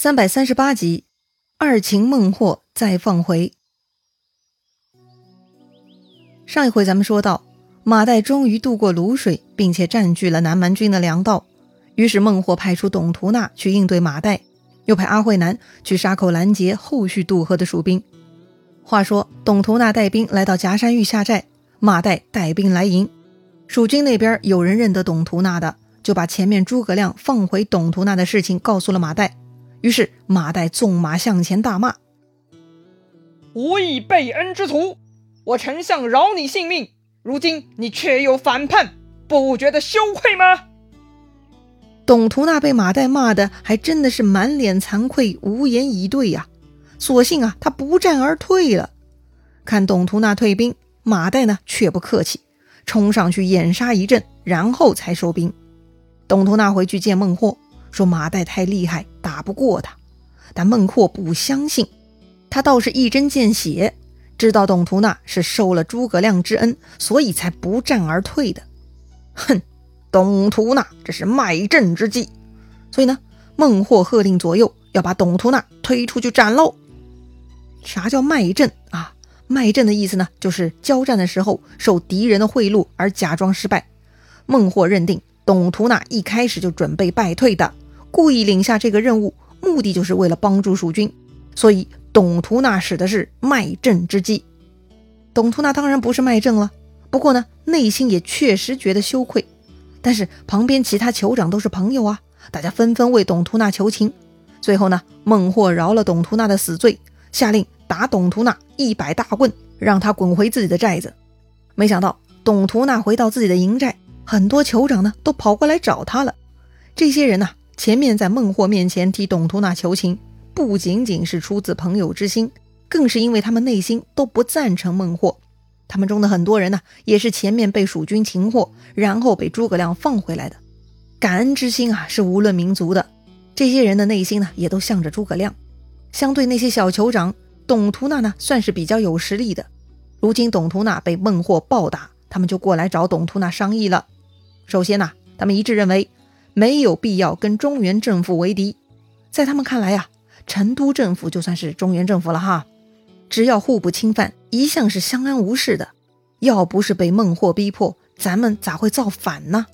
三百三十八集，二擒孟获再放回。上一回咱们说到，马岱终于渡过泸水，并且占据了南蛮军的粮道。于是孟获派出董图纳去应对马岱，又派阿慧南去沙口拦截后续渡河的蜀兵。话说，董图纳带兵来到夹山峪下寨，马岱带兵来迎。蜀军那边有人认得董图纳的，就把前面诸葛亮放回董图纳的事情告诉了马岱。于是马岱纵马向前，大骂：“无以备恩之徒，我丞相饶你性命，如今你却又反叛，不觉得羞愧吗？”董图那被马岱骂的还真的是满脸惭愧，无言以对呀。索性啊，他不战而退了。看董图那退兵，马岱呢却不客气，冲上去掩杀一阵，然后才收兵。董图那回去见孟获。说马岱太厉害，打不过他。但孟获不相信，他倒是一针见血，知道董图那是受了诸葛亮之恩，所以才不战而退的。哼，董图那这是卖阵之计。所以呢，孟获喝令左右要把董图那推出去斩喽。啥叫卖阵啊？卖阵的意思呢，就是交战的时候受敌人的贿赂而假装失败。孟获认定董图那一开始就准备败退的。故意领下这个任务，目的就是为了帮助蜀军，所以董图那使的是卖阵之计。董图那当然不是卖阵了，不过呢，内心也确实觉得羞愧。但是旁边其他酋长都是朋友啊，大家纷纷为董图那求情。最后呢，孟获饶了董图那的死罪，下令打董图那一百大棍，让他滚回自己的寨子。没想到董图那回到自己的营寨，很多酋长呢都跑过来找他了。这些人呢。前面在孟获面前替董图那求情，不仅仅是出自朋友之心，更是因为他们内心都不赞成孟获。他们中的很多人呢，也是前面被蜀军擒获，然后被诸葛亮放回来的。感恩之心啊，是无论民族的。这些人的内心呢，也都向着诸葛亮。相对那些小酋长，董图那呢，算是比较有实力的。如今董图那被孟获暴打，他们就过来找董图那商议了。首先呢，他们一致认为。没有必要跟中原政府为敌，在他们看来呀，成都政府就算是中原政府了哈，只要互不侵犯，一向是相安无事的。要不是被孟获逼迫，咱们咋会造反呢？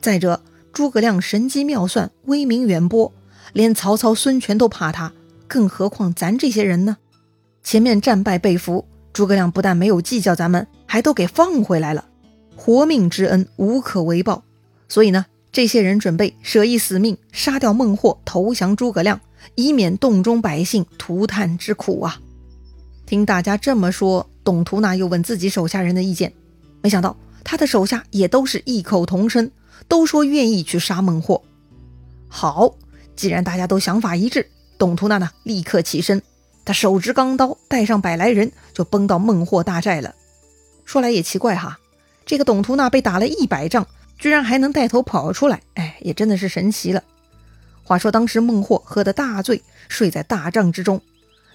再者，诸葛亮神机妙算，威名远播，连曹操、孙权都怕他，更何况咱这些人呢？前面战败被俘，诸葛亮不但没有计较咱们，还都给放回来了，活命之恩无可为报。所以呢？这些人准备舍一死命杀掉孟获，投降诸葛亮，以免洞中百姓涂炭之苦啊！听大家这么说，董图那又问自己手下人的意见，没想到他的手下也都是异口同声，都说愿意去杀孟获。好，既然大家都想法一致，董图那呢立刻起身，他手执钢刀，带上百来人，就奔到孟获大寨了。说来也奇怪哈，这个董图那被打了一百仗。居然还能带头跑出来，哎，也真的是神奇了。话说当时孟获喝得大醉，睡在大帐之中。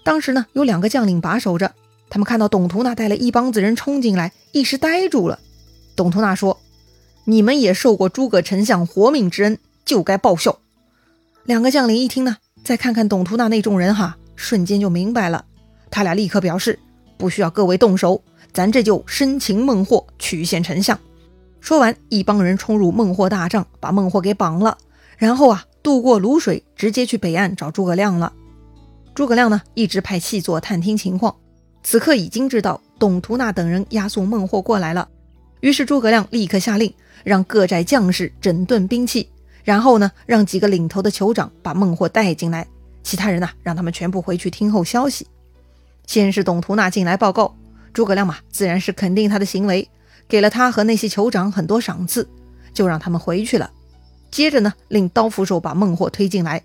当时呢，有两个将领把守着，他们看到董图那带了一帮子人冲进来，一时呆住了。董图那说：“你们也受过诸葛丞相活命之恩，就该报效。”两个将领一听呢，再看看董图那那众人，哈，瞬间就明白了。他俩立刻表示：“不需要各位动手，咱这就生擒孟获，取献丞相。”说完，一帮人冲入孟获大帐，把孟获给绑了，然后啊，渡过泸水，直接去北岸找诸葛亮了。诸葛亮呢，一直派细作探听情况，此刻已经知道董图那等人押送孟获过来了。于是诸葛亮立刻下令，让各寨将士整顿兵器，然后呢，让几个领头的酋长把孟获带进来，其他人呢，让他们全部回去听候消息。先是董图那进来报告，诸葛亮嘛，自然是肯定他的行为。给了他和那些酋长很多赏赐，就让他们回去了。接着呢，令刀斧手把孟获推进来。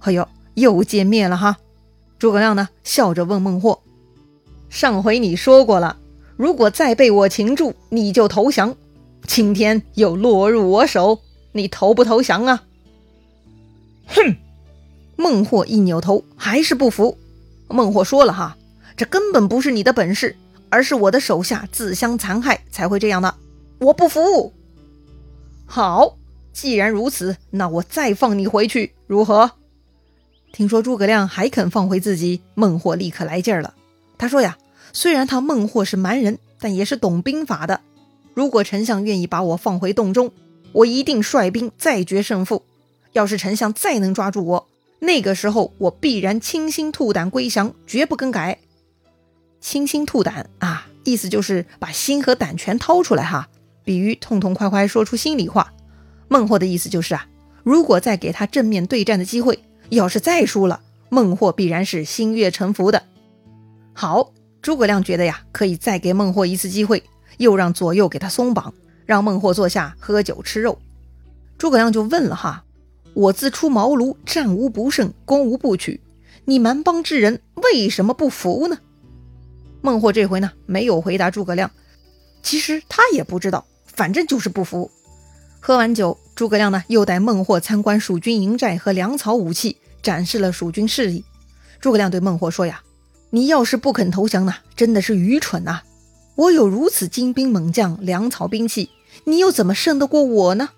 哎呦，又见面了哈！诸葛亮呢，笑着问孟获：“上回你说过了，如果再被我擒住，你就投降。今天又落入我手，你投不投降啊？”哼！孟获一扭头，还是不服。孟获说了哈，这根本不是你的本事。而是我的手下自相残害才会这样的，我不服。好，既然如此，那我再放你回去，如何？听说诸葛亮还肯放回自己，孟获立刻来劲儿了。他说呀，虽然他孟获是蛮人，但也是懂兵法的。如果丞相愿意把我放回洞中，我一定率兵再决胜负。要是丞相再能抓住我，那个时候我必然倾心吐胆归降，绝不更改。倾心吐胆啊，意思就是把心和胆全掏出来哈，比喻痛痛快快说出心里话。孟获的意思就是啊，如果再给他正面对战的机会，要是再输了，孟获必然是心悦诚服的。好，诸葛亮觉得呀，可以再给孟获一次机会，又让左右给他松绑，让孟获坐下喝酒吃肉。诸葛亮就问了哈。我自出茅庐，战无不胜，攻无不取。你蛮邦之人为什么不服呢？孟获这回呢，没有回答诸葛亮。其实他也不知道，反正就是不服。喝完酒，诸葛亮呢，又带孟获参观蜀军营寨和粮草武器，展示了蜀军势力。诸葛亮对孟获说呀：“你要是不肯投降呢，真的是愚蠢呐！我有如此精兵猛将、粮草兵器，你又怎么胜得过我呢？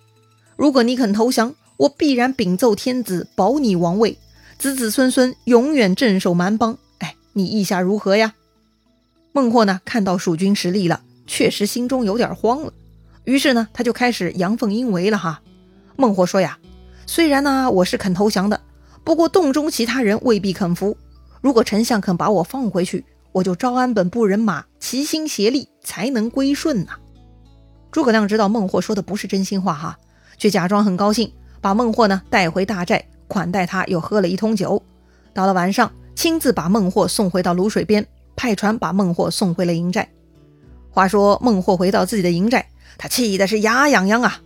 如果你肯投降，我必然禀奏天子，保你王位，子子孙孙永远镇守蛮邦。哎，你意下如何呀？孟获呢？看到蜀军实力了，确实心中有点慌了。于是呢，他就开始阳奉阴违了哈。孟获说呀：“虽然呢，我是肯投降的，不过洞中其他人未必肯服。如果丞相肯把我放回去，我就招安本部人马齐心协力，才能归顺呐。”诸葛亮知道孟获说的不是真心话哈，却假装很高兴。把孟获呢带回大寨，款待他，又喝了一通酒。到了晚上，亲自把孟获送回到泸水边，派船把孟获送回了营寨。话说孟获回到自己的营寨，他气的是牙痒痒啊！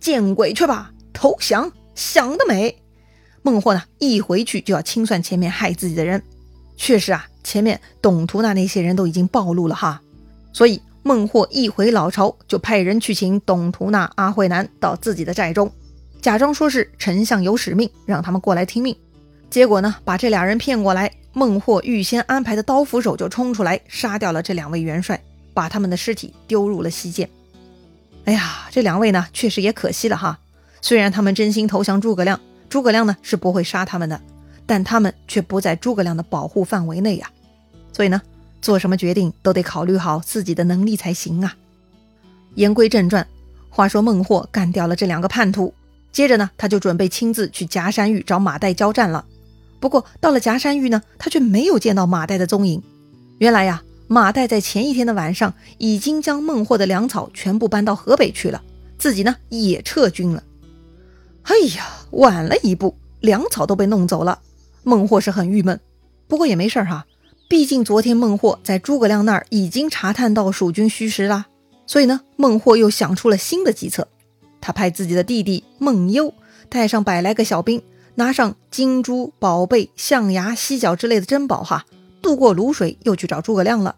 见鬼去吧！投降，想得美！孟获呢一回去就要清算前面害自己的人。确实啊，前面董图那那些人都已经暴露了哈，所以孟获一回老巢，就派人去请董图那、阿慧南到自己的寨中。假装说是丞相有使命，让他们过来听命。结果呢，把这俩人骗过来。孟获预先安排的刀斧手就冲出来，杀掉了这两位元帅，把他们的尸体丢入了西涧。哎呀，这两位呢，确实也可惜了哈。虽然他们真心投降诸葛亮，诸葛亮呢是不会杀他们的，但他们却不在诸葛亮的保护范围内呀。所以呢，做什么决定都得考虑好自己的能力才行啊。言归正传，话说孟获干掉了这两个叛徒。接着呢，他就准备亲自去夹山峪找马岱交战了。不过到了夹山峪呢，他却没有见到马岱的踪影。原来呀，马岱在前一天的晚上已经将孟获的粮草全部搬到河北去了，自己呢也撤军了。哎呀，晚了一步，粮草都被弄走了。孟获是很郁闷，不过也没事哈，毕竟昨天孟获在诸葛亮那儿已经查探到蜀军虚实啦。所以呢，孟获又想出了新的计策。他派自己的弟弟孟优带上百来个小兵，拿上金珠宝贝、象牙、犀角之类的珍宝，哈，渡过泸水，又去找诸葛亮了。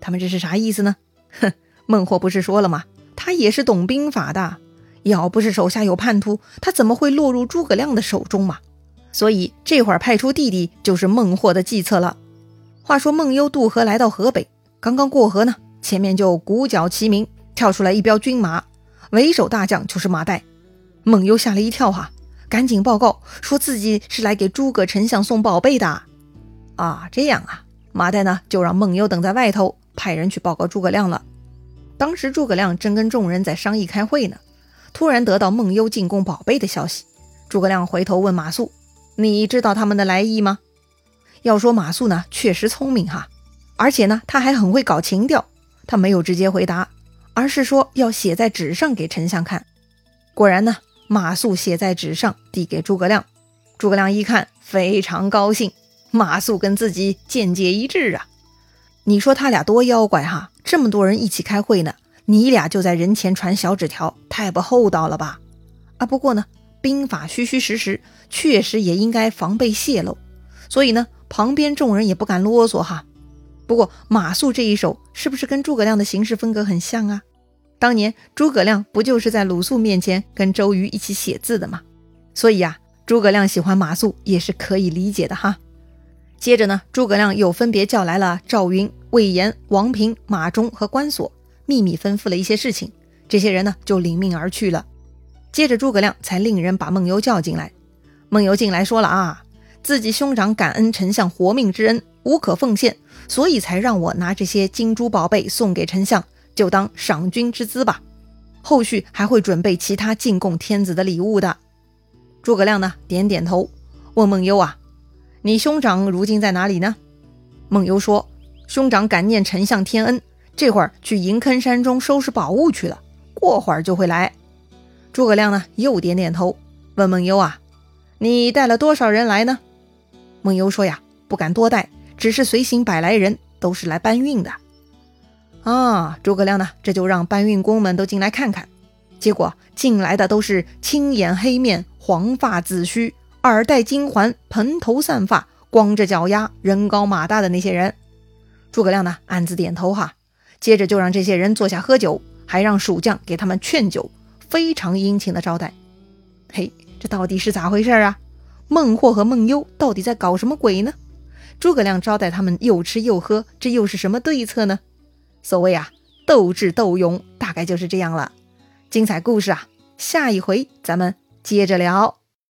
他们这是啥意思呢？哼，孟获不是说了吗？他也是懂兵法的，要不是手下有叛徒，他怎么会落入诸葛亮的手中嘛？所以这会儿派出弟弟就是孟获的计策了。话说孟优渡河来到河北，刚刚过河呢，前面就鼓角齐鸣，跳出来一彪军马。为首大将就是马岱，孟优吓了一跳哈，赶紧报告说自己是来给诸葛丞相送宝贝的。啊，这样啊，马岱呢就让孟优等在外头，派人去报告诸葛亮了。当时诸葛亮正跟众人在商议开会呢，突然得到孟优进贡宝贝的消息。诸葛亮回头问马谡：“你知道他们的来意吗？”要说马谡呢，确实聪明哈，而且呢，他还很会搞情调，他没有直接回答。而是说要写在纸上给丞相看。果然呢，马谡写在纸上，递给诸葛亮。诸葛亮一看，非常高兴。马谡跟自己见解一致啊！你说他俩多妖怪哈！这么多人一起开会呢，你俩就在人前传小纸条，太不厚道了吧？啊，不过呢，兵法虚虚实实，确实也应该防备泄露。所以呢，旁边众人也不敢啰嗦哈。不过马谡这一手是不是跟诸葛亮的行事风格很像啊？当年诸葛亮不就是在鲁肃面前跟周瑜一起写字的吗？所以啊，诸葛亮喜欢马谡也是可以理解的哈。接着呢，诸葛亮又分别叫来了赵云、魏延、王平、马忠和关索，秘密吩咐了一些事情。这些人呢就领命而去了。接着诸葛亮才令人把孟优叫进来。孟优进来说了啊，自己兄长感恩丞相活命之恩，无可奉献，所以才让我拿这些金珠宝贝送给丞相，就当赏君之资吧。后续还会准备其他进贡天子的礼物的。诸葛亮呢，点点头，问孟优啊：“你兄长如今在哪里呢？”孟优说：“兄长感念丞相天恩，这会儿去银坑山中收拾宝物去了，过会儿就会来。”诸葛亮呢，又点点头，问孟优啊：“你带了多少人来呢？”孟优说：“呀，不敢多带，只是随行百来人，都是来搬运的。”啊，诸葛亮呢，这就让搬运工们都进来看看。结果进来的都是青眼黑面、黄发紫须、耳戴金环、蓬头散发、光着脚丫、人高马大的那些人。诸葛亮呢，暗自点头哈，接着就让这些人坐下喝酒，还让蜀将给他们劝酒，非常殷勤的招待。嘿，这到底是咋回事啊？孟获和孟优到底在搞什么鬼呢？诸葛亮招待他们又吃又喝，这又是什么对策呢？所谓啊，斗智斗勇，大概就是这样了。精彩故事啊，下一回咱们接着聊。